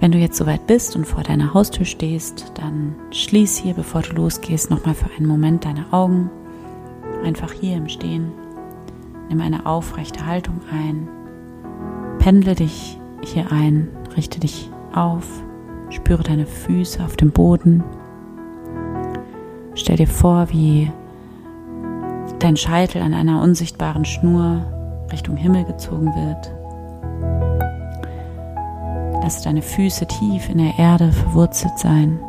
Wenn du jetzt soweit bist und vor deiner Haustür stehst, dann schließ hier, bevor du losgehst, nochmal für einen Moment deine Augen. Einfach hier im Stehen. Nimm eine aufrechte Haltung ein. Pendle dich hier ein. Richte dich auf. Spüre deine Füße auf dem Boden. Stell dir vor, wie dein Scheitel an einer unsichtbaren Schnur Richtung Himmel gezogen wird. Lass deine Füße tief in der Erde verwurzelt sein.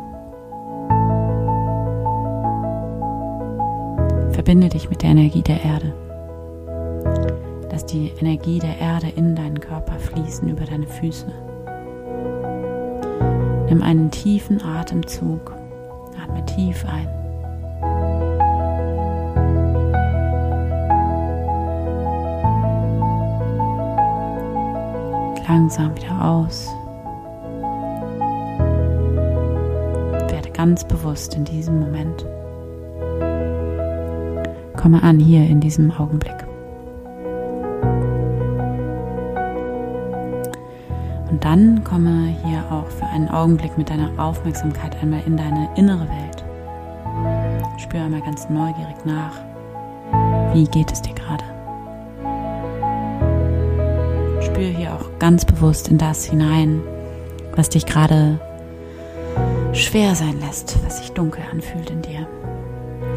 Verbinde dich mit der Energie der Erde. Lass die Energie der Erde in deinen Körper fließen über deine Füße. Nimm einen tiefen Atemzug. Atme tief ein. Langsam wieder aus. Ganz bewusst in diesem Moment. Komme an hier in diesem Augenblick. Und dann komme hier auch für einen Augenblick mit deiner Aufmerksamkeit einmal in deine innere Welt. Spür einmal ganz neugierig nach, wie geht es dir gerade. Spür hier auch ganz bewusst in das hinein, was dich gerade schwer sein lässt, was sich dunkel anfühlt in dir.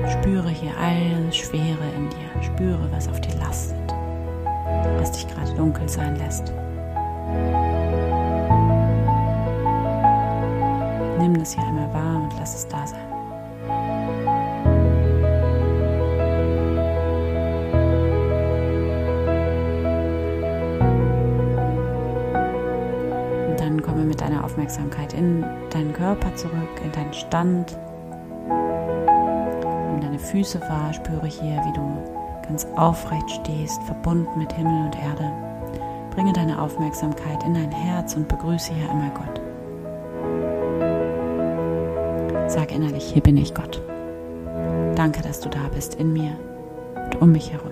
Spüre hier all Schwere in dir. Spüre, was auf dir lastet, was dich gerade dunkel sein lässt. Nimm das hier einmal wahr und lass es da sein. Aufmerksamkeit in deinen Körper zurück, in deinen Stand. Nimm deine Füße wahr, spüre hier, wie du ganz aufrecht stehst, verbunden mit Himmel und Erde. Bringe deine Aufmerksamkeit in dein Herz und begrüße hier einmal Gott. Sag innerlich, hier bin ich Gott. Danke, dass du da bist in mir und um mich herum.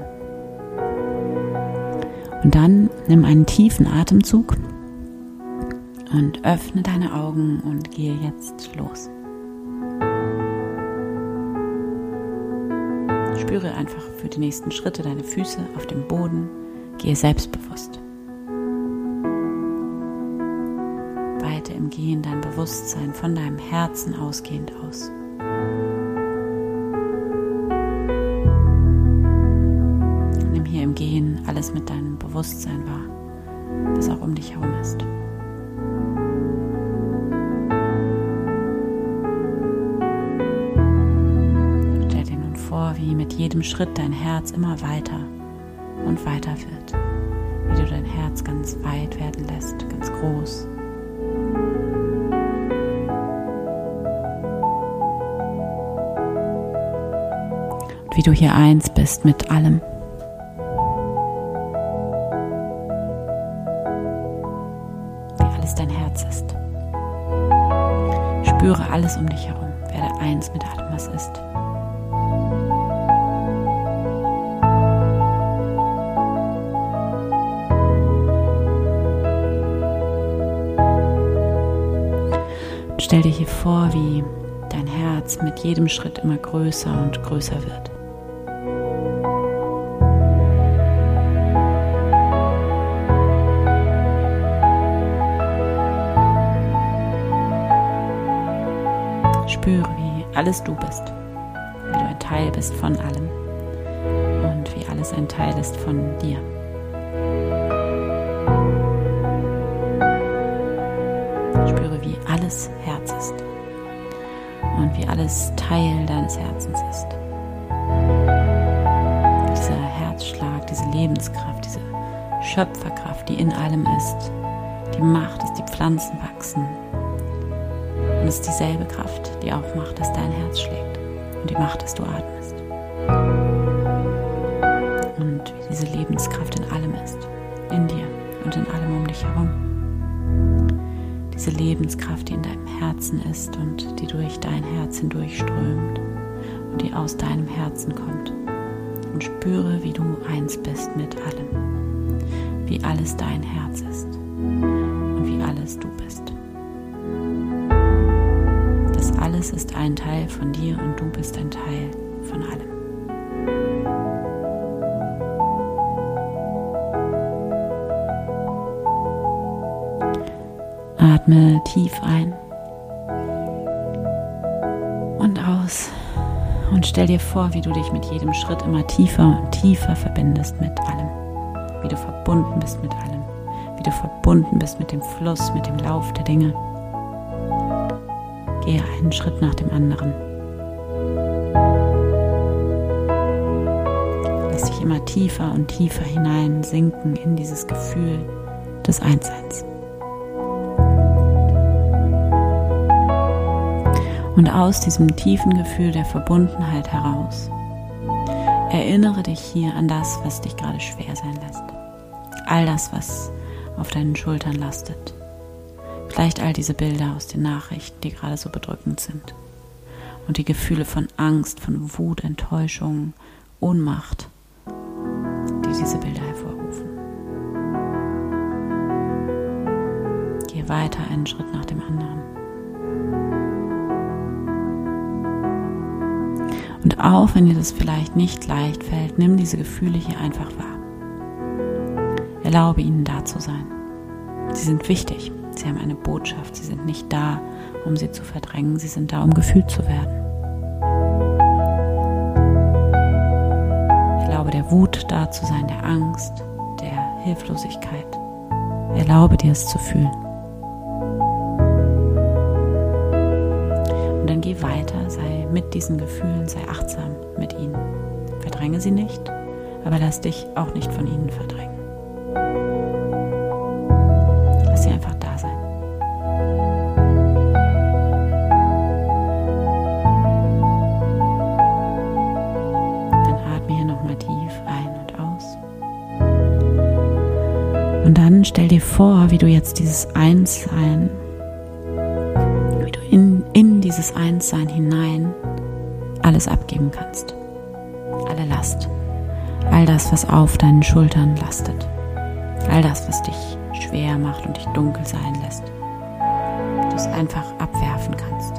Und dann nimm einen tiefen Atemzug und öffne deine Augen und gehe jetzt los. Spüre einfach für die nächsten Schritte deine Füße auf dem Boden. Gehe selbstbewusst. Weite im Gehen dein Bewusstsein von deinem Herzen ausgehend aus. Mit jedem Schritt dein Herz immer weiter und weiter wird, wie du dein Herz ganz weit werden lässt, ganz groß. wie du hier eins bist mit allem. Wie alles dein Herz ist. Spüre alles um dich herum. Stell dir hier vor, wie dein Herz mit jedem Schritt immer größer und größer wird. Spüre, wie alles du bist, wie du ein Teil bist von allem und wie alles ein Teil ist von dir. Spüre, alles Herz ist und wie alles Teil deines Herzens ist. Dieser Herzschlag, diese Lebenskraft, diese Schöpferkraft, die in allem ist, die macht, dass die Pflanzen wachsen. Und es ist dieselbe Kraft, die auch macht, dass dein Herz schlägt und die macht, dass du atmest. Und wie diese Lebenskraft in allem ist, in dir und in allem um dich herum diese Lebenskraft, die in deinem Herzen ist und die durch dein Herz hindurchströmt und die aus deinem Herzen kommt. Und spüre, wie du eins bist mit allem, wie alles dein Herz ist und wie alles du bist. Das alles ist ein Teil von dir und du bist ein Teil von allem. Atme tief ein und aus und stell dir vor, wie du dich mit jedem Schritt immer tiefer und tiefer verbindest mit allem, wie du verbunden bist mit allem, wie du verbunden bist mit dem Fluss, mit dem Lauf der Dinge. Gehe einen Schritt nach dem anderen. Lass dich immer tiefer und tiefer hinein sinken in dieses Gefühl des Einsseins. Und aus diesem tiefen Gefühl der Verbundenheit heraus erinnere dich hier an das, was dich gerade schwer sein lässt. All das, was auf deinen Schultern lastet. Vielleicht all diese Bilder aus den Nachrichten, die gerade so bedrückend sind. Und die Gefühle von Angst, von Wut, Enttäuschung, Ohnmacht, die diese Bilder hervorrufen. Gehe weiter einen Schritt nach dem anderen. Und auch wenn dir das vielleicht nicht leicht fällt, nimm diese Gefühle hier einfach wahr. Erlaube ihnen da zu sein. Sie sind wichtig. Sie haben eine Botschaft. Sie sind nicht da, um sie zu verdrängen. Sie sind da, um gefühlt zu werden. Erlaube der Wut da zu sein, der Angst, der Hilflosigkeit. Erlaube dir es zu fühlen. Und dann geh weiter, sei mit diesen Gefühlen, sei achtsam mit ihnen. Verdränge sie nicht, aber lass dich auch nicht von ihnen verdrängen. Und dann stell dir vor, wie du jetzt dieses Einssein, dieses Einssein hinein alles abgeben kannst. Alle Last. All das, was auf deinen Schultern lastet. All das, was dich schwer macht und dich dunkel sein lässt. Du es einfach abwerfen kannst.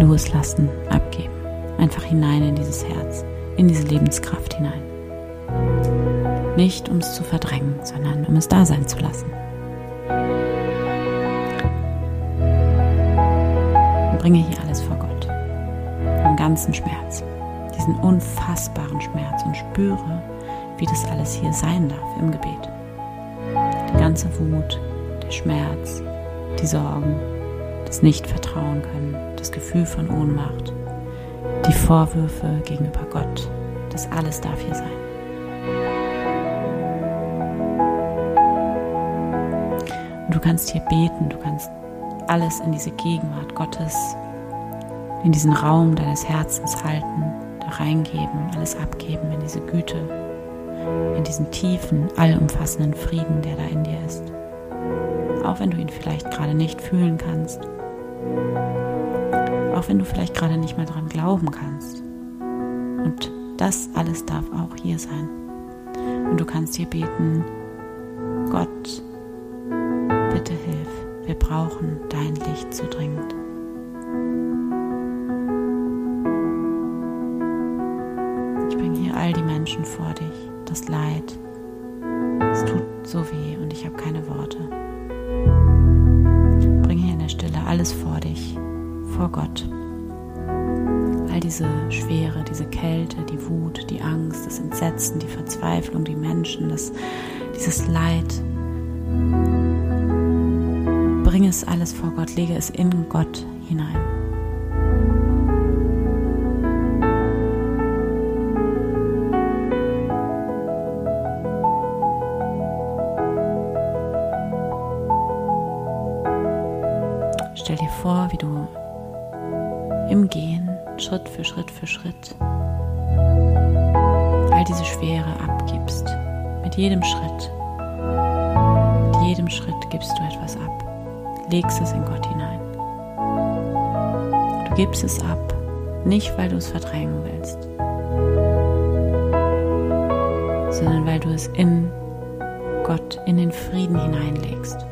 Loslassen, abgeben. Einfach hinein in dieses Herz, in diese Lebenskraft hinein. Nicht um es zu verdrängen, sondern um es da sein zu lassen. Bringe hier alles vor Gott. Den ganzen Schmerz, diesen unfassbaren Schmerz und spüre, wie das alles hier sein darf im Gebet. Die ganze Wut, der Schmerz, die Sorgen, das Nicht-Vertrauen können, das Gefühl von Ohnmacht, die Vorwürfe gegenüber Gott, das alles darf hier sein. Du kannst hier beten, du kannst alles in diese Gegenwart Gottes, in diesen Raum deines Herzens halten, da reingeben, alles abgeben in diese Güte, in diesen tiefen, allumfassenden Frieden, der da in dir ist. Auch wenn du ihn vielleicht gerade nicht fühlen kannst. Auch wenn du vielleicht gerade nicht mehr dran glauben kannst. Und das alles darf auch hier sein. Und du kannst hier beten, Gott, brauchen dein Licht so dringend. Ich bringe hier all die Menschen vor dich, das Leid. Es tut so weh und ich habe keine Worte. Bring hier in der Stille alles vor dich, vor Gott. All diese Schwere, diese Kälte, die Wut, die Angst, das Entsetzen, die Verzweiflung, die Menschen, das, dieses Leid, Bring es alles vor Gott, lege es in Gott hinein. Stell dir vor, wie du im Gehen Schritt für Schritt für Schritt all diese Schwere abgibst. Mit jedem Schritt, mit jedem Schritt gibst du etwas ab legst es in Gott hinein. Du gibst es ab, nicht weil du es verdrängen willst, sondern weil du es in Gott, in den Frieden hineinlegst.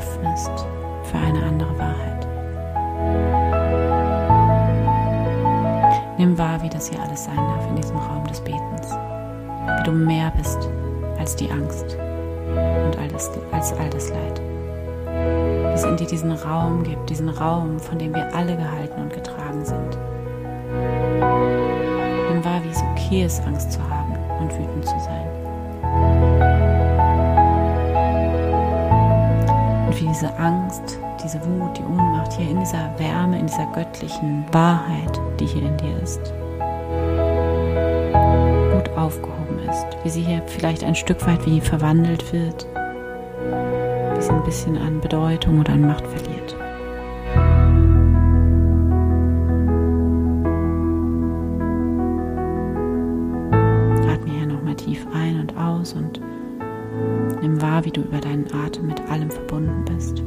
öffnest für eine andere Wahrheit. Nimm wahr, wie das hier alles sein darf in diesem Raum des Betens. Wie du mehr bist als die Angst und all das, als all das Leid. Wie es in dir diesen Raum gibt, diesen Raum, von dem wir alle gehalten und getragen sind. Nimm wahr, wie es okay ist, Angst zu haben und wütend zu sein. Und wie diese Angst, diese Wut, die Ohnmacht hier in dieser Wärme, in dieser göttlichen Wahrheit, die hier in dir ist, Wie sie hier vielleicht ein Stück weit wie verwandelt wird, wie sie ein bisschen an Bedeutung oder an Macht verliert. wahr, wie du über deinen Atem mit allem verbunden bist.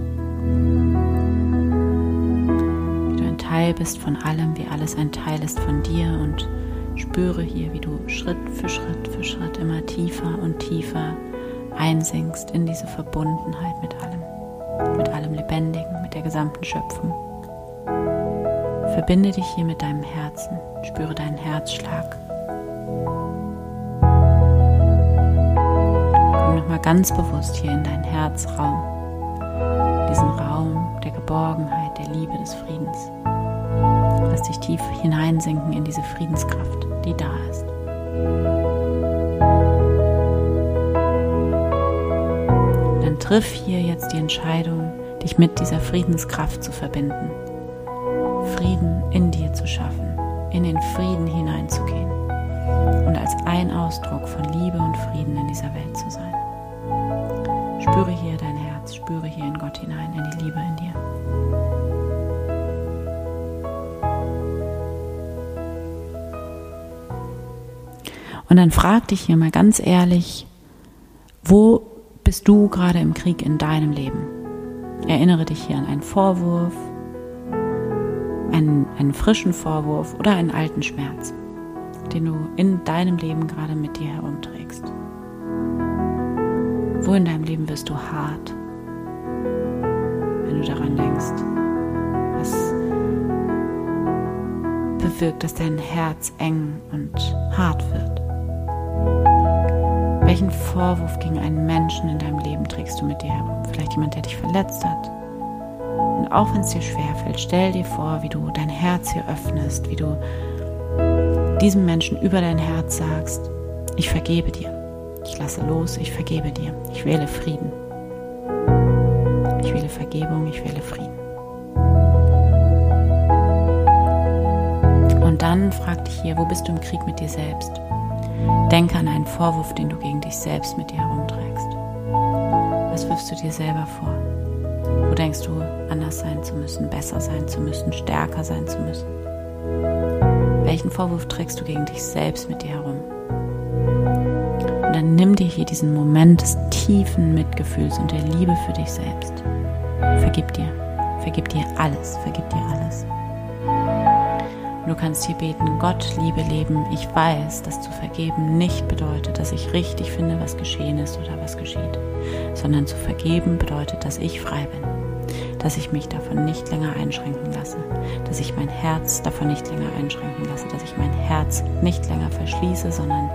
Wie du ein Teil bist von allem, wie alles ein Teil ist von dir und spüre hier, wie du Schritt für Schritt für Schritt immer tiefer und tiefer einsinkst in diese Verbundenheit mit allem, mit allem Lebendigen, mit der gesamten Schöpfung. Verbinde dich hier mit deinem Herzen, spüre deinen Herzschlag ganz bewusst hier in deinen Herzraum, diesen Raum der Geborgenheit, der Liebe, des Friedens. Lass dich tief hineinsinken in diese Friedenskraft, die da ist. Dann triff hier jetzt die Entscheidung, dich mit dieser Friedenskraft zu verbinden, Frieden in dir zu schaffen, in den Frieden hineinzugehen und als ein Ausdruck von Liebe und Frieden in dieser Welt zu sein. Spüre hier dein Herz, spüre hier in Gott hinein, in die Liebe in dir. Und dann frag dich hier mal ganz ehrlich, wo bist du gerade im Krieg in deinem Leben? Erinnere dich hier an einen Vorwurf, einen, einen frischen Vorwurf oder einen alten Schmerz, den du in deinem Leben gerade mit dir herumträgst. Wo in deinem Leben wirst du hart, wenn du daran denkst? Was bewirkt, dass dein Herz eng und hart wird? Welchen Vorwurf gegen einen Menschen in deinem Leben trägst du mit dir herum? Vielleicht jemand, der dich verletzt hat. Und auch wenn es dir schwerfällt, stell dir vor, wie du dein Herz hier öffnest, wie du diesem Menschen über dein Herz sagst, ich vergebe dir. Ich lasse los, ich vergebe dir. Ich wähle Frieden. Ich wähle Vergebung, ich wähle Frieden. Und dann frag dich hier, wo bist du im Krieg mit dir selbst? Denke an einen Vorwurf, den du gegen dich selbst mit dir herumträgst. Was wirfst du dir selber vor? Wo denkst du, anders sein zu müssen, besser sein zu müssen, stärker sein zu müssen? Welchen Vorwurf trägst du gegen dich selbst mit dir herum? Und dann nimm dir hier diesen Moment des tiefen Mitgefühls und der Liebe für dich selbst. Vergib dir. Vergib dir alles. Vergib dir alles. Du kannst hier beten, Gott, Liebe, Leben, ich weiß, dass zu vergeben nicht bedeutet, dass ich richtig finde, was geschehen ist oder was geschieht, sondern zu vergeben bedeutet, dass ich frei bin, dass ich mich davon nicht länger einschränken lasse, dass ich mein Herz davon nicht länger einschränken lasse, dass ich mein Herz nicht länger verschließe, sondern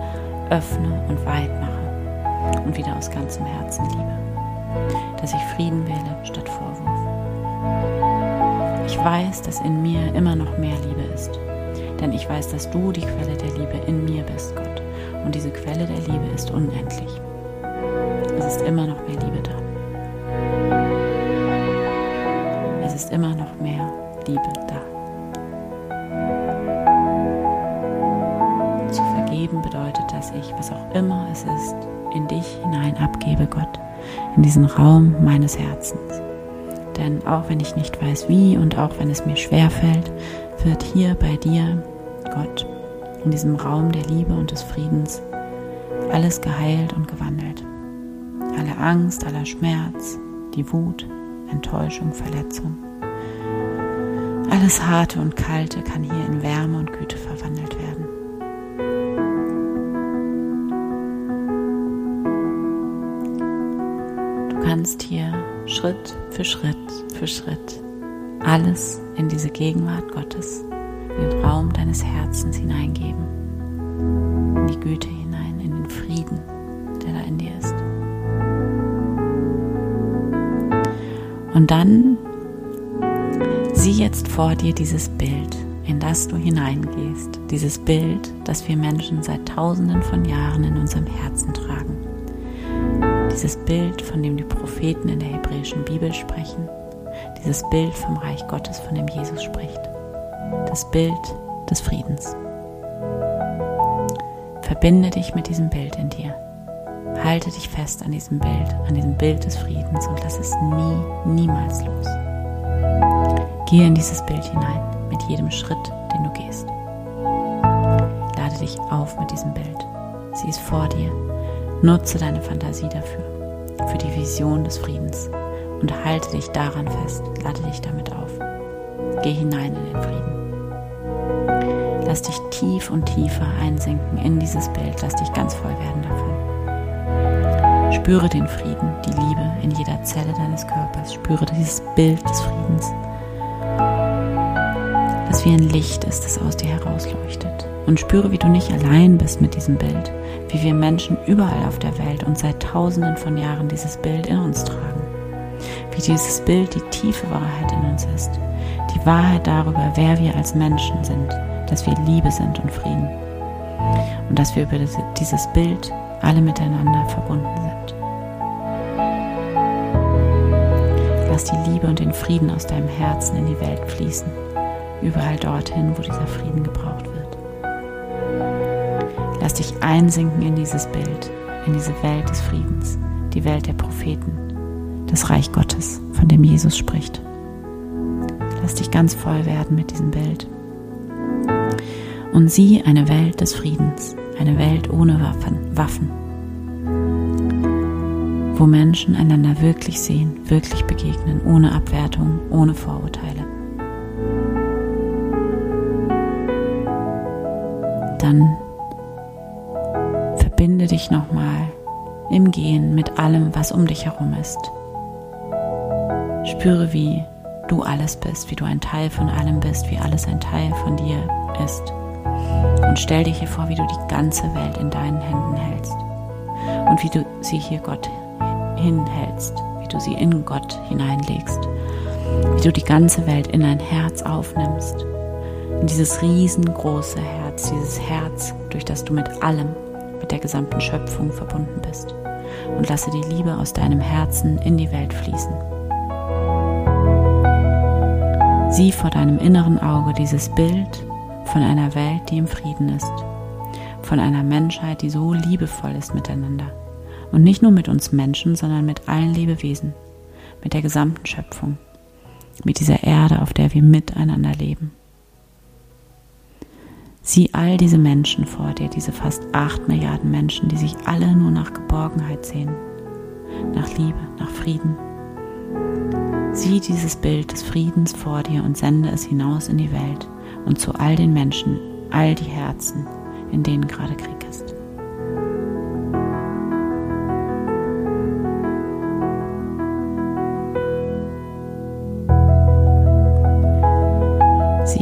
öffne und weit mache und wieder aus ganzem Herzen liebe. Dass ich Frieden wähle statt Vorwurf. Ich weiß, dass in mir immer noch mehr Liebe ist. Denn ich weiß, dass du die Quelle der Liebe in mir bist, Gott. Und diese Quelle der Liebe ist unendlich. Es ist immer noch mehr Liebe da. Es ist immer noch mehr Liebe da. Vergeben bedeutet, dass ich, was auch immer es ist, in dich hinein abgebe, Gott, in diesen Raum meines Herzens. Denn auch wenn ich nicht weiß wie und auch wenn es mir schwer fällt, wird hier bei dir, Gott, in diesem Raum der Liebe und des Friedens alles geheilt und gewandelt. Alle Angst, aller Schmerz, die Wut, Enttäuschung, Verletzung. Alles Harte und Kalte kann hier in Wärme und Güte verwandelt werden. kannst hier Schritt für Schritt für Schritt alles in diese Gegenwart Gottes, in den Raum deines Herzens hineingeben, in die Güte hinein, in den Frieden, der da in dir ist. Und dann sieh jetzt vor dir dieses Bild, in das du hineingehst, dieses Bild, das wir Menschen seit tausenden von Jahren in unserem Herzen tragen. Dieses Bild, von dem die Propheten in der hebräischen Bibel sprechen, dieses Bild vom Reich Gottes, von dem Jesus spricht. Das Bild des Friedens. Verbinde dich mit diesem Bild in dir. Halte dich fest an diesem Bild, an diesem Bild des Friedens und lass es nie, niemals los. Gehe in dieses Bild hinein mit jedem Schritt, den du gehst. Lade dich auf mit diesem Bild. Sie ist vor dir. Nutze deine Fantasie dafür, für die Vision des Friedens und halte dich daran fest, lade dich damit auf. Geh hinein in den Frieden. Lass dich tief und tiefer einsinken in dieses Bild, lass dich ganz voll werden davon. Spüre den Frieden, die Liebe in jeder Zelle deines Körpers, spüre dieses Bild des Friedens, das wie ein Licht ist, das aus dir herausleuchtet. Und spüre, wie du nicht allein bist mit diesem Bild, wie wir Menschen überall auf der Welt und seit tausenden von Jahren dieses Bild in uns tragen wie dieses Bild die tiefe Wahrheit in uns ist. Die Wahrheit darüber, wer wir als Menschen sind, dass wir Liebe sind und Frieden. Und dass wir über dieses Bild alle miteinander verbunden sind. Lass die Liebe und den Frieden aus deinem Herzen in die Welt fließen, überall dorthin, wo dieser Frieden gebraucht wird. Lass dich einsinken in dieses Bild, in diese Welt des Friedens, die Welt der Propheten, das Reich Gottes, von dem Jesus spricht. Lass dich ganz voll werden mit diesem Bild. Und sieh eine Welt des Friedens, eine Welt ohne Waffen, Waffen, wo Menschen einander wirklich sehen, wirklich begegnen, ohne Abwertung, ohne Vorurteile. Dann dich nochmal im Gehen mit allem, was um dich herum ist. Spüre, wie du alles bist, wie du ein Teil von allem bist, wie alles ein Teil von dir ist. Und stell dir hier vor, wie du die ganze Welt in deinen Händen hältst. Und wie du sie hier Gott hinhältst, wie du sie in Gott hineinlegst. Wie du die ganze Welt in dein Herz aufnimmst. In dieses riesengroße Herz, dieses Herz, durch das du mit allem, mit der gesamten Schöpfung verbunden bist. Und lasse die Liebe aus deinem Herzen in die Welt fließen. Sieh vor deinem inneren Auge dieses Bild von einer Welt, die im Frieden ist, von einer Menschheit, die so liebevoll ist miteinander. Und nicht nur mit uns Menschen, sondern mit allen Lebewesen, mit der gesamten Schöpfung, mit dieser Erde, auf der wir miteinander leben. Sieh all diese Menschen vor dir, diese fast acht Milliarden Menschen, die sich alle nur nach Geborgenheit sehen, nach Liebe, nach Frieden, Sieh dieses Bild des Friedens vor dir und sende es hinaus in die Welt und zu all den Menschen, all die Herzen, in denen gerade Krieg ist.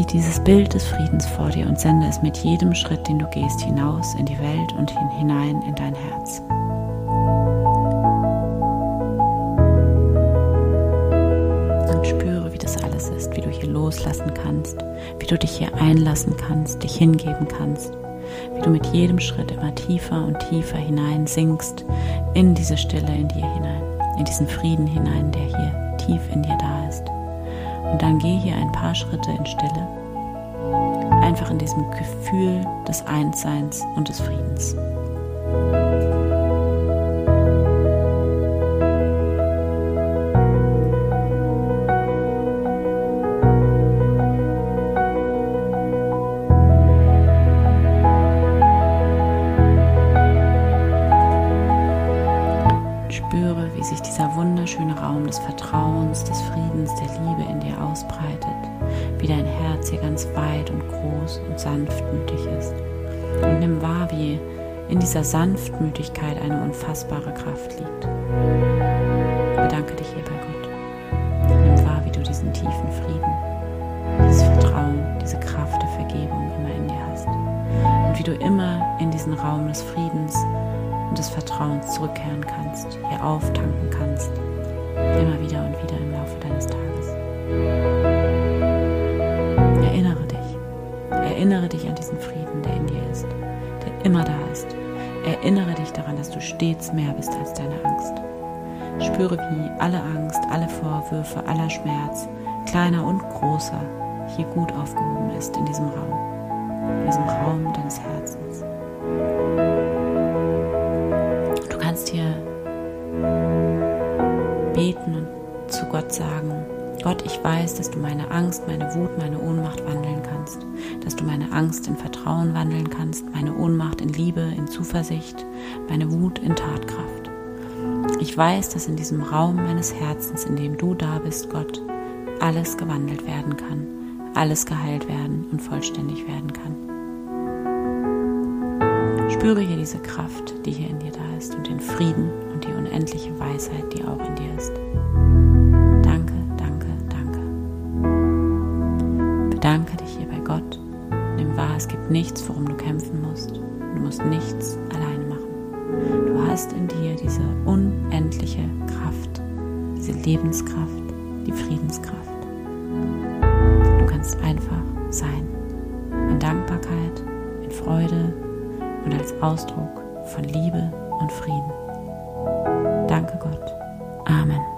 Sieh dieses Bild des Friedens vor dir und sende es mit jedem Schritt, den du gehst, hinaus in die Welt und hinein in dein Herz. loslassen kannst, wie du dich hier einlassen kannst, dich hingeben kannst, wie du mit jedem Schritt immer tiefer und tiefer hinein sinkst in diese Stille in dir hinein, in diesen Frieden hinein, der hier tief in dir da ist. Und dann geh hier ein paar Schritte in Stille, einfach in diesem Gefühl des Einsseins und des Friedens. In dieser Sanftmütigkeit eine unfassbare Kraft liegt. Bedanke dich hier bei Gott. diesen tiefen Frieden, dieses Vertrauen, diese Kraft der Vergebung immer in dir hast. Und wie du immer in diesen Raum des Friedens und des Vertrauens zurückkehren kannst, hier auftanken kannst, immer wieder und wieder im Laufe deines Tages. Erinnere dich, erinnere dich an diesen Frieden, der in dir ist, der immer da ist. Erinnere dich daran, dass du stets mehr bist als deine Angst. Spüre, wie alle Angst, alle Vorwürfe, aller Schmerz, kleiner und großer, hier gut aufgehoben ist in diesem Raum, in diesem Raum deines Herzens. Du kannst hier beten und zu Gott sagen, Gott, ich weiß, dass du meine Angst, meine Wut, meine Ohnmacht wandeln kannst, dass du meine Angst in Vertrauen wandeln kannst, meine Ohnmacht in Liebe, in Zuversicht, meine Wut in Tatkraft. Ich weiß, dass in diesem Raum meines Herzens, in dem du da bist, Gott, alles gewandelt werden kann, alles geheilt werden und vollständig werden kann. Spüre hier diese Kraft, die hier in dir da ist und den Frieden und die unendliche Weisheit, die auch in dir ist. Hast in dir diese unendliche Kraft, diese Lebenskraft, die Friedenskraft. Du kannst einfach sein. In Dankbarkeit, in Freude und als Ausdruck von Liebe und Frieden. Danke Gott. Amen.